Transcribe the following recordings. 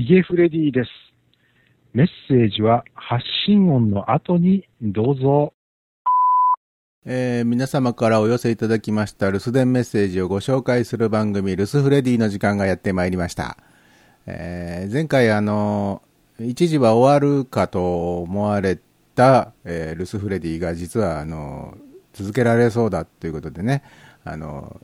ヒゲフレディです。メッセージは発信音の後にどうぞ。えー、皆様からお寄せいただきました留守電メッセージをご紹介する番組、留守フレディの時間がやってまいりました。えー、前回あの、一時は終わるかと思われた、えー、留守フレディが実はあの、続けられそうだということでね、あの、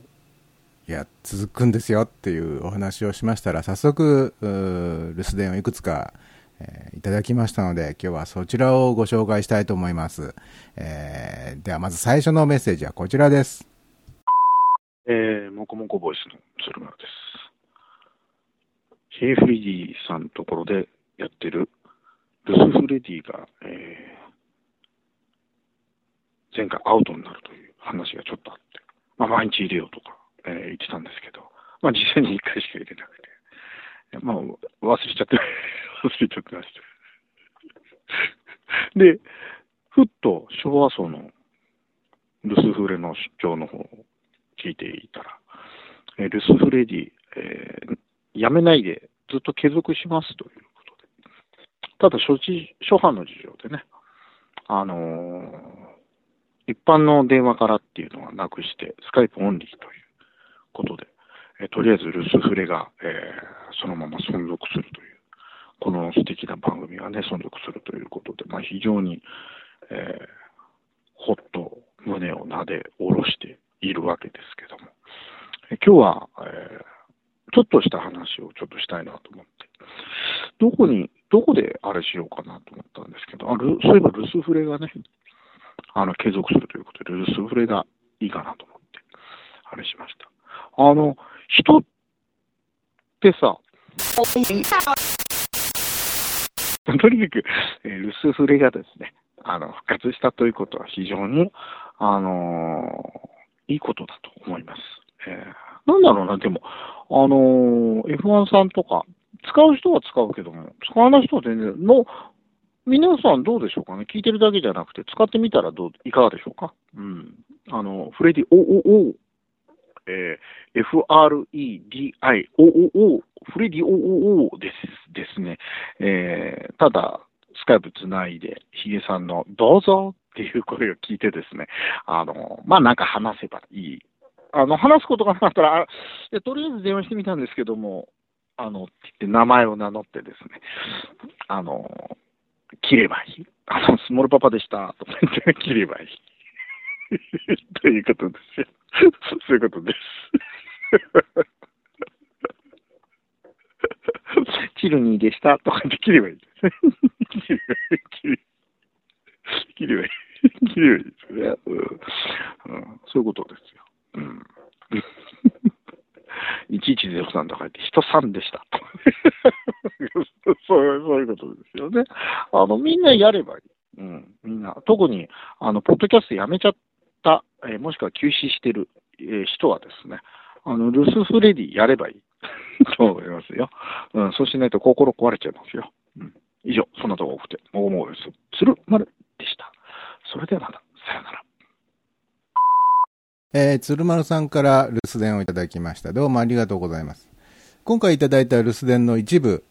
いや、続くんですよっていうお話をしましたら、早速、留守電をいくつか、えー、いただきましたので、今日はそちらをご紹介したいと思います。えー、ではまず最初のメッセージはこちらです。えー、もこもこボイスの鶴丸です。ヘイフリディさんのところでやってるルスフレディが、えー、前回アウトになるという話がちょっとあって、まあ、毎日入れようとか、えー、言ってたんですけど、まあ、実際に1回しか入れなくて、まあ、忘れちゃって 忘れちゃってました。で、ふっと昭和層のルスフレの出張の方を聞いていたら、えルスフレディ、えー、やめないでずっと継続しますということで。ただ、初初版の事情でね、あのー、一般の電話からっていうのはなくして、スカイプオンリーということで、えとりあえず留守フレが、えー、そのまま存続するという、この素敵な番組がね、存続するということで、まあ、非常に、えー、ほっと胸をなで下ろしているわけですけども、え今日は、えー、ちょっとした話をちょっとしたいなと思って、どこに、どこであれしようかなと思ったんですけど、あるそういえば留守フレがね、あの、継続するということで、留守フレがいいかなと思って、あれしました。あの、人ってさ、とにかく、えー、ルスフレがですね、あの、復活したということは非常に、あのー、いいことだと思います。えー、なんだろうな、でも、あのー、F1 さんとか、使う人は使うけども、使わない人は全然、の、皆さんどうでしょうかね？聞いてるだけじゃなくて、使ってみたらどう、いかがでしょうか？うん。あの、フレディ、お、お、お、えー、FREDI、お、お、お、フレディ、お、お、おです、ですね。えー、ただ、スカイプつないで、ヒゲさんのどうぞっていう声を聞いてですね、あの、まあ、なんか話せばいい。あの、話すことがなかったら、あとりあえず電話してみたんですけども、あの、って言って名前を名乗ってですね、あの、切ればいい。あの、スモールパパでした、とか言って切ればいい。ということですよ。そういうことです。チルニーでしたとかで切ればいいですね。切ればいい。切ればいい。切ればいいですね、うん、うん。そういうことですよ。うん。1103とか言って、人さんでした。そうそういうことですよね。あの、みんなやればいい。うん、みんな。特に、あの、ポッドキャストやめちゃっ、えー、もしくは休止している、えー、人はですね、あの、留守フレディやればいい と思いますよ。うん、そうしないと心壊れちゃいますよ。うん。以上、そんなとこ多くて、もごもごです。鶴丸でした。それではまた、さよなら。えー、鶴丸さんから留守電をいただきました。どうもありがとうございます。今回いただいた留守電の一部、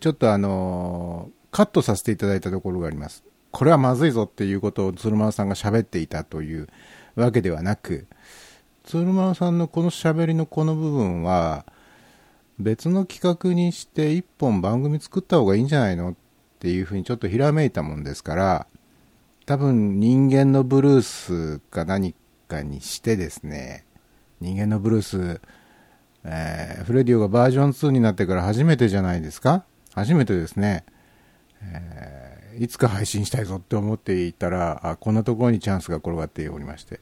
ちょっとあのー、カットさせていただいたところがあります。これはまずいぞっていうことを鶴丸さんが喋っていたというわけではなく、鶴丸さんのこの喋りのこの部分は、別の企画にして一本番組作った方がいいんじゃないのっていうふうにちょっとひらめいたもんですから、多分人間のブルースか何かにしてですね、人間のブルース、えー、フレディオがバージョン2になってから初めてじゃないですか？初めてですね。えーいつか配信したいぞって思っていたら、あこんなところにチャンスが転がっておりまして。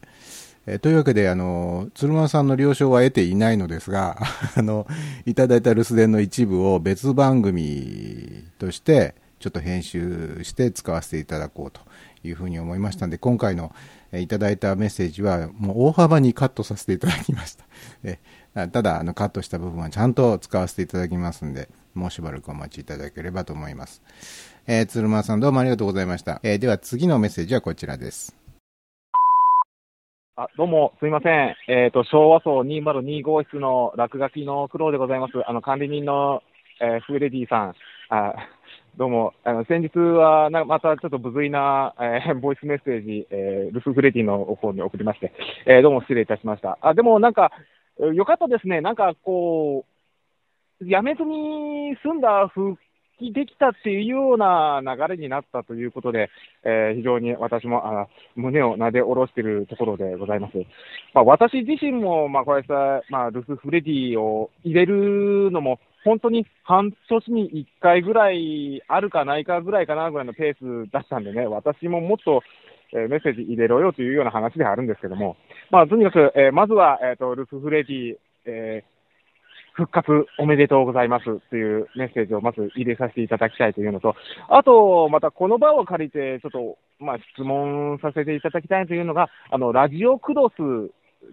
えというわけで、あの、鶴間さんの了承は得ていないのですが、あの、いただいた留守電の一部を別番組として、ちょっと編集して使わせていただこうというふうに思いましたので、今回のえいただいたメッセージは、もう大幅にカットさせていただきました。えただ、あの、カットした部分はちゃんと使わせていただきますんで、もうしばらくお待ちいただければと思います。えー、鶴間さんどうもありがとうございました。えー、では次のメッセージはこちらです。あ、どうも、すみません。えっ、ー、と、昭和層202号室の落書きの苦労でございます。あの、管理人のえー、フレディさん、あどうも、あの先日はなまたちょっと無粋な、えー、ボイスメッセージ、えー、ルフ・フレディの方に送りまして、えー、どうも失礼いたしました。あでもなんか、よかったですね、なんかこう、やめずに済んだ復帰できたっていうような流れになったということで、えー、非常に私もあ胸をなで下ろしているところでございます。まあ、私自身も、まあ、こうやって、まあ、ルス・フレディを入れるのも、本当に半年に1回ぐらいあるかないかぐらいかなぐらいのペース出したんでね、私ももっと、えー、メッセージ入れろよというような話ではあるんですけども、まあ、とにかく、えー、まずは、えーと、ルス・フレディ、えー復活おめでとうございますというメッセージをまず入れさせていただきたいというのと、あと、またこの場を借りて、ちょっと、まあ、質問させていただきたいというのが、あの、ラジオクロス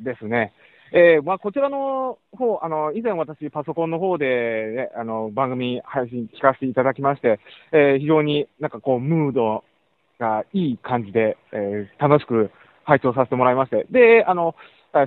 ですね。えー、まあ、こちらの方、あの、以前私、パソコンの方で、ね、あの、番組配信聞かせていただきまして、えー、非常になんかこう、ムードがいい感じで、えー、楽しく拝聴させてもらいまして、で、あの、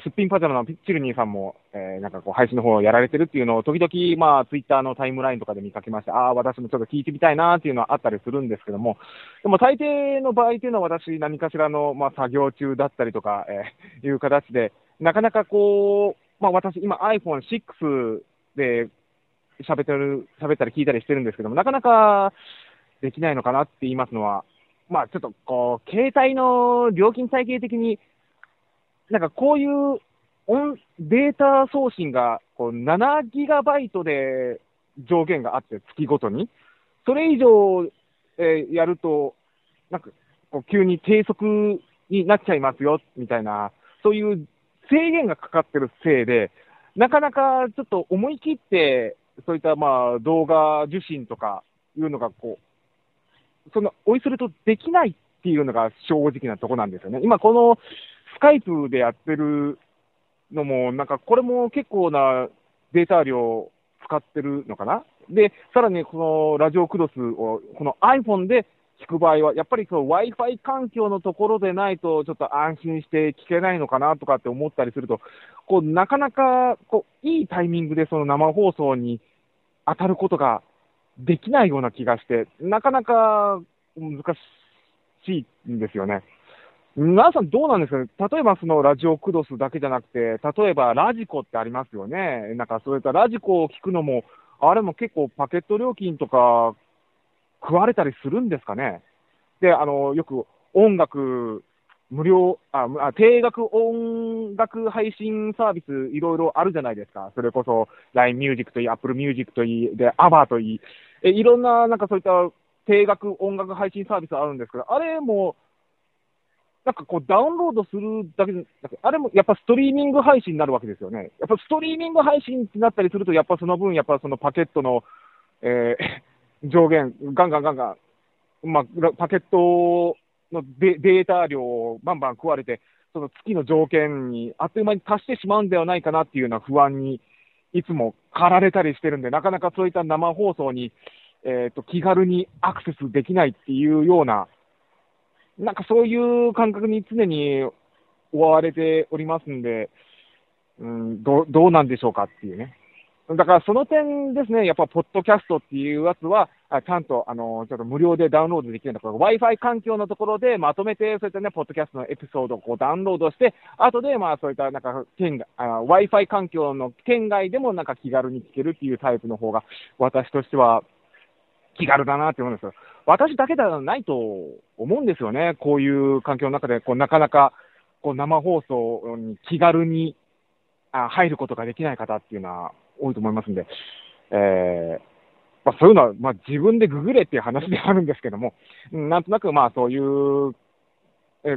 すっぴんパジャマのピッチルニーさんも、えー、なんかこう、配信の方をやられてるっていうのを、時々、まあ、ツイッターのタイムラインとかで見かけまして、ああ、私もちょっと聞いてみたいなっていうのはあったりするんですけども、でも大抵の場合っていうのは、私、何かしらの、まあ、作業中だったりとか、えー、いう形で、なかなかこう、まあ、私、今 iPhone6 で喋ってる、喋ったり聞いたりしてるんですけども、なかなかできないのかなって言いますのは、まあ、ちょっとこう、携帯の料金体系的に、なんかこういう音データ送信がこう7ギガバイトで上限があって、月ごとに。それ以上、えー、やると、なんかこう急に低速になっちゃいますよ、みたいな、そういう制限がかかってるせいで、なかなかちょっと思い切って、そういったまあ動画受信とかいうのがこう、そのおいするとできないっていうのが正直なとこなんですよね。今このスカイプでやってるのも、なんかこれも結構なデータ量使ってるのかな？で、さらにこのラジオクロスをこの iPhone で聞く場合は、やっぱりその Wi-Fi 環境のところでないと、ちょっと安心して聞けないのかなとかって思ったりすると、こうなかなかこういいタイミングでその生放送に当たることができないような気がして、なかなか難しいんですよね。皆さんどうなんですかね？例えばそのラジオクロスだけじゃなくて、例えばラジコってありますよね。なんかそういったラジコを聞くのも、あれも結構パケット料金とか食われたりするんですかね？で、あの、よく音楽、無料、あ、定額音楽配信サービスいろいろあるじゃないですか。それこそ LINE Music といい、Apple Music といい、で、ABBA といい、え、いろんななんかそういった定額音楽配信サービスあるんですけど、あれもなんかこう、ダウンロードするだけで、あれもやっぱストリーミング配信になるわけですよね。やっぱストリーミング配信になったりすると、やっぱその分、やっぱそのパケットの、えー、上限、ガンガンガンガン、まあ、パケットのデデータ量をバンバン食われて、その月の条件にあっという間に達してしまうんではないかなっていうような不安にいつも駆られたりしてるんで、なかなかそういった生放送に、えーと気軽にアクセスできないっていうようななんかそういう感覚に常に追われておりますんで、うん、どどうなんでしょうかっていうね。だからその点ですね、やっぱ、ポッドキャストっていうやつは、ちゃんと、あの、ちょっと無料でダウンロードできるんだから、Wi-Fi 環境のところでまとめて、そういったね、ポッドキャストのエピソードをこうダウンロードして、後で、まあ、そういった、なんか、県外、Wi-Fi 環境の県外でもなんか気軽に聞けるっていうタイプの方が、私としては気軽だなって思うんですよ。私だけではないと思うんですよね。こういう環境の中で、こうなかなかこう生放送に気軽にあ入ることができない方っていうのは多いと思いますんで、えーまあ、そういうのは、まあ、自分でググれっていう話ではあるんですけども、なんとなくまあそういう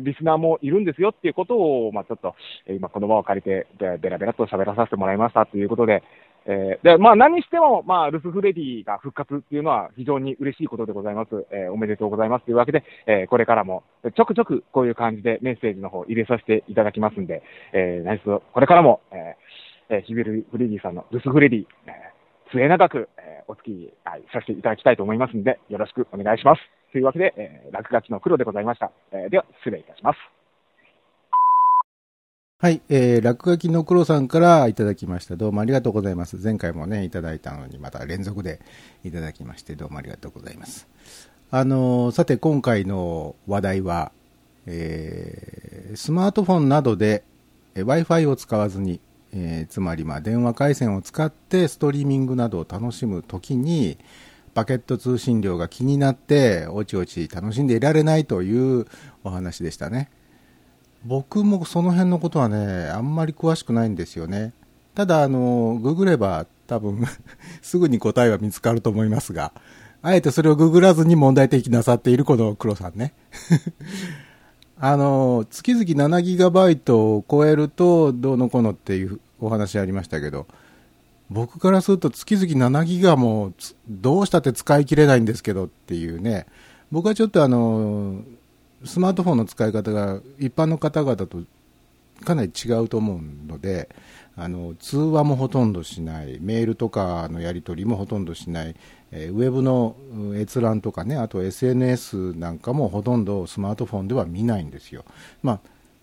リスナーもいるんですよっていうことを、まあ、ちょっと、今この場を借りて、ベラベラと喋らさせてもらいましたということで、えー、で、まあ何にしても、まあ、ルスフレディが復活っていうのは非常に嬉しいことでございます。えー、おめでとうございますというわけで、えー、これからもちょくちょくこういう感じでメッセージの方入れさせていただきますんで、えー、何卒これからも、えー、えー、ヒビルフレディさんのルスフレディ、えー、末永く、えー、お付き合いさせていただきたいと思いますんで、よろしくお願いします。というわけで、えー、落書きの黒でございました。えー、では、失礼いたします。はい、えー、落書きの黒さんからいただきました。どうもありがとうございます。前回もね、いただいたのに、また連続でいただきまして、どうもありがとうございます。あのーさて今回の話題は、えースマートフォンなどでえー Wi-Fi を使わずに、えーつまりまあ電話回線を使ってストリーミングなどを楽しむときに、パケット通信量が気になって、おちおち楽しんでいられないというお話でしたね。僕もその辺のことはね、あんまり詳しくないんですよね。ただ、あの、ググれば多分、すぐに答えは見つかると思いますが、あえてそれをググらずに問題提起なさっているこの黒さんね。あの、月々7ギガバイトを超えるとどうのこうのっていうお話ありましたけど、僕からすると月々7ギガもどうしたって使い切れないんですけどっていうね、僕はちょっとあの、スマートフォンの使い方が一般の方々とかなり違うと思うので、あの通話もほとんどしない、メールとかのやり取りもほとんどしない、えーウェブの閲覧とかね、あと SNS なんかもほとんどスマートフォンでは見ないんですよ。まあ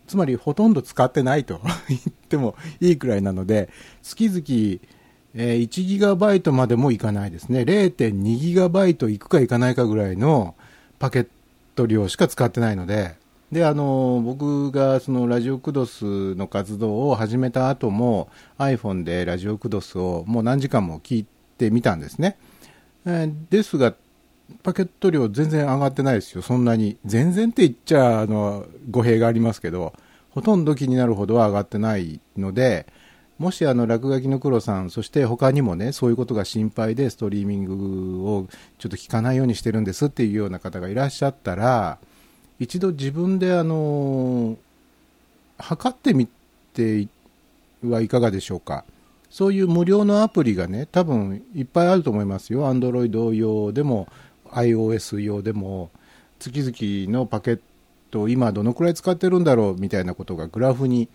つまりほとんど使ってないと言ってもいいくらいなので、月々、えー1ギガバイトまでもいかないですね。0.2ギガバイトいくかいかないかぐらいのパケット量しか使ってないので、で、あの、僕がそのラジオクドスの活動を始めた後も iPhone でラジオクドスをもう何時間も聞いてみたんですね。えーですが、パケット量全然上がってないですよ、そんなに。全然って言っちゃ、あの、語弊がありますけど、ほとんど気になるほどは上がってないので、もしあの、落書きの黒さん、そして他にもね、そういうことが心配でストリーミングをちょっと聞かないようにしてるんですっていうような方がいらっしゃったら、一度自分であの、測ってみてはいかがでしょうか？そういう無料のアプリがね、多分いっぱいあると思いますよ。Android 用でも、iOS 用でも、月々のパケットを今どのくらい使ってるんだろうみたいなことがグラフに、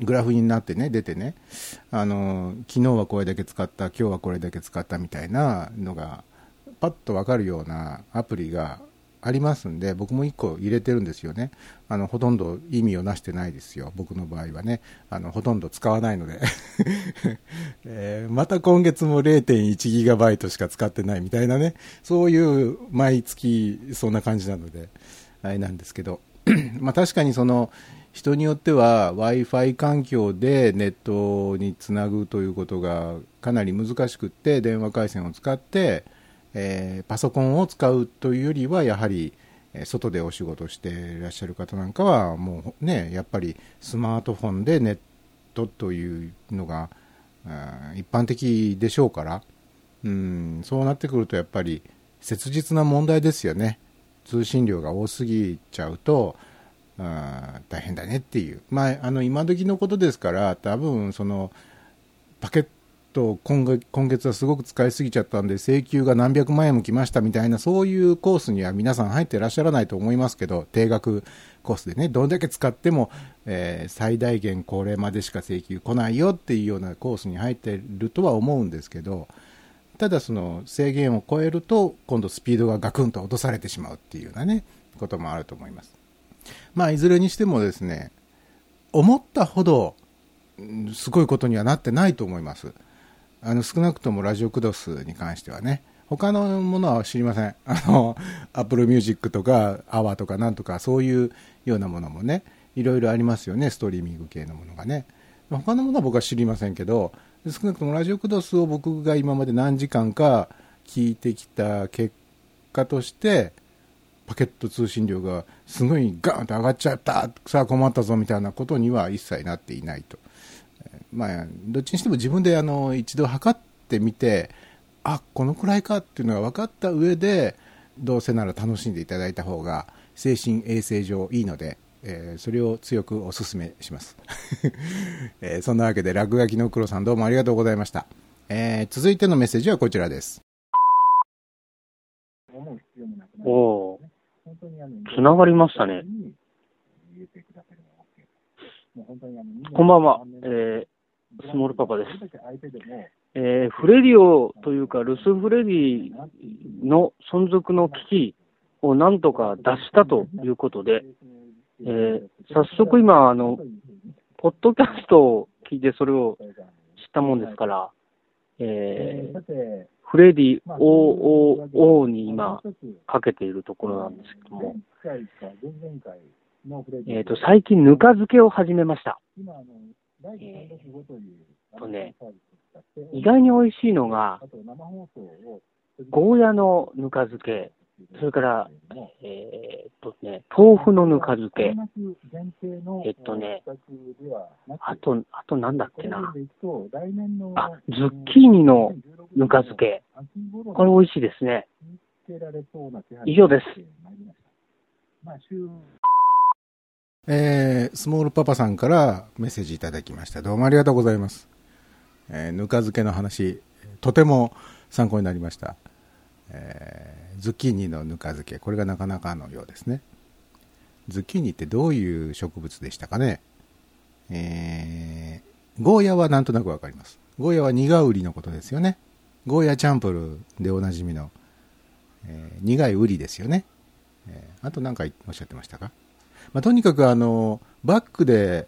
グラフになってね、出てね、あの、昨日はこれだけ使った、今日はこれだけ使ったみたいなのが、パッとわかるようなアプリがありますんで、僕も1個入れてるんですよね。あの、ほとんど意味をなしてないですよ。僕の場合はね。あの、ほとんど使わないので。えーまた今月も 0.1GB しか使ってないみたいなね。そういう毎月そんな感じなので、あれなんですけど。まあ確かにその、人によっては Wi-Fi 環境でネットにつなぐということがかなり難しくって電話回線を使って、えーパソコンを使うというよりはやはり外でお仕事していらっしゃる方なんかはもうねやっぱりスマートフォンでネットというのがあー一般的でしょうからうんそうなってくるとやっぱり切実な問題ですよね。通信量が多すぎちゃうとあ大変だねっていう、まあ、あの今時のことですから多分そのパケット今月今月はすごく使いすぎちゃったんで請求が何百万円も来ましたみたいなそういうコースには皆さん入ってらっしゃらないと思いますけど定額コースでねどんだけ使っても、えー最大限これまでしか請求来ないよっていうようなコースに入ってるとは思うんですけどただその制限を超えると今度スピードがガクンと落とされてしまうっていうようなねこともあると思います。まあいずれにしてもですね思ったほどすごいことにはなってないと思います。あの少なくともラジオクドスに関してはね。他のものは知りません。あの Apple Music とか AWA とかなんとかそういうようなものもねいろいろありますよね。ストリーミング系のものがね。他のものは僕は知りませんけど少なくともラジオクドスを僕が今まで何時間か聞いてきた結果としてパケット通信量がすごいガーンと上がっちゃったさあ困ったぞみたいなことには一切なっていないとまあ、どっちにしても自分であの一度測ってみて、あこのくらいかっていうのが分かった上で、どうせなら楽しんでいただいた方が、精神衛生上いいので、えーそれを強くお勧めします。えーそんなわけで、落書きの黒さんどうもありがとうございました。えー続いてのメッセージはこちらです。おおつながりましたね。こんばんは、えー、スモールパパです。えー、フレディオというか、ルスフレディの存続の危機をなんとか脱したということで、えー早速今、あの、ポッドキャストを聞いてそれを知ったもんですから、えー、フレディ OOO に今かけているところなんですけども、えっ、と、最近ぬか漬けを始めました。えーとね、意外に美味しいのが、ゴーヤのぬか漬け、それから、えーっとね、豆腐のぬか漬け、えっとね、あと、あとなんだっけな、あ、ズッキーニのぬか漬け、これ美味しいですね。以上です。えー、スモールパパさんからメッセージいただきました。どうもありがとうございます。えーぬか漬けの話、とても参考になりました。えーズッキーニのぬか漬け、これがなかなかのようですね。ズッキーニってどういう植物でしたかね？えー、ゴーヤはなんとなくわかります。ゴーヤは苦売りのことですよね。ゴーヤチャンプルでおなじみの、えー苦いウリですよね。えーあと何かおっしゃってましたか？まあ、とにかくあの、バックで、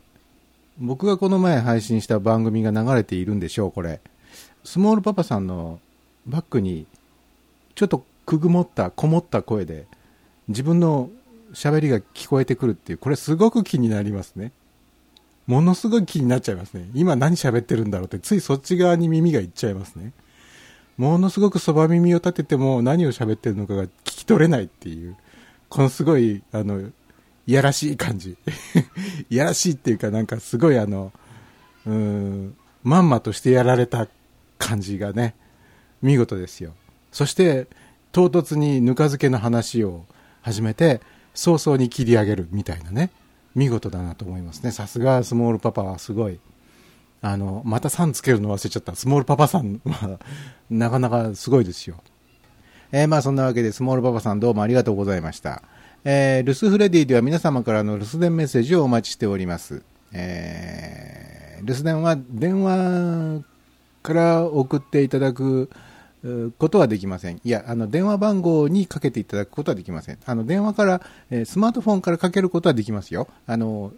僕がこの前配信した番組が流れているんでしょう、これ。スモールパパさんのバックに、ちょっとくぐもった、こもった声で、自分の喋りが聞こえてくるっていう、これすごく気になりますね。ものすごい気になっちゃいますね。今何喋ってるんだろうって、ついそっち側に耳がいっちゃいますね。ものすごくそば耳を立てても何を喋ってるのかが聞き取れないっていう、このすごい、あの、いやらしい感じ。いやらしいっていうかなんかすごいあの、うん、まんまとしてやられた感じがね、見事ですよ。そして、唐突にぬか漬けの話を始めて、早々に切り上げるみたいなね、見事だなと思いますね。さすがスモールパパはすごい。あの、またさんつけるの忘れちゃった。スモールパパさんは、なかなかすごいですよ。えーまあそんなわけで、スモールパパさんどうもありがとうございました。えー留守フレディでは皆様からの留守電メッセージをお待ちしております。えー留守電は電話から送っていただくことはできません。いや、あの、電話番号にかけていただくことはできません。あの、電話から、えースマートフォンからかけることはできますよ。あの、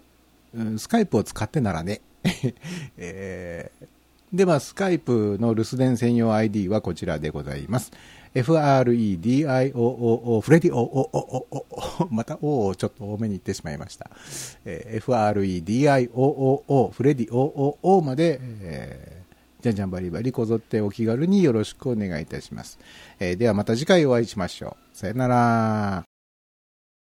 スカイプを使ってならね。えーでは、スカイプの留守電専用 ID はこちらでございます。FREDIOOO、フレディオおおおおまた O をちょっと多めに言ってしまいました。FREDIOOO、フレディオおおまで、えーじゃんじゃんバリバリこぞってお気軽によろしくお願いいたします。えーではまた次回お会いしましょう。さよなら。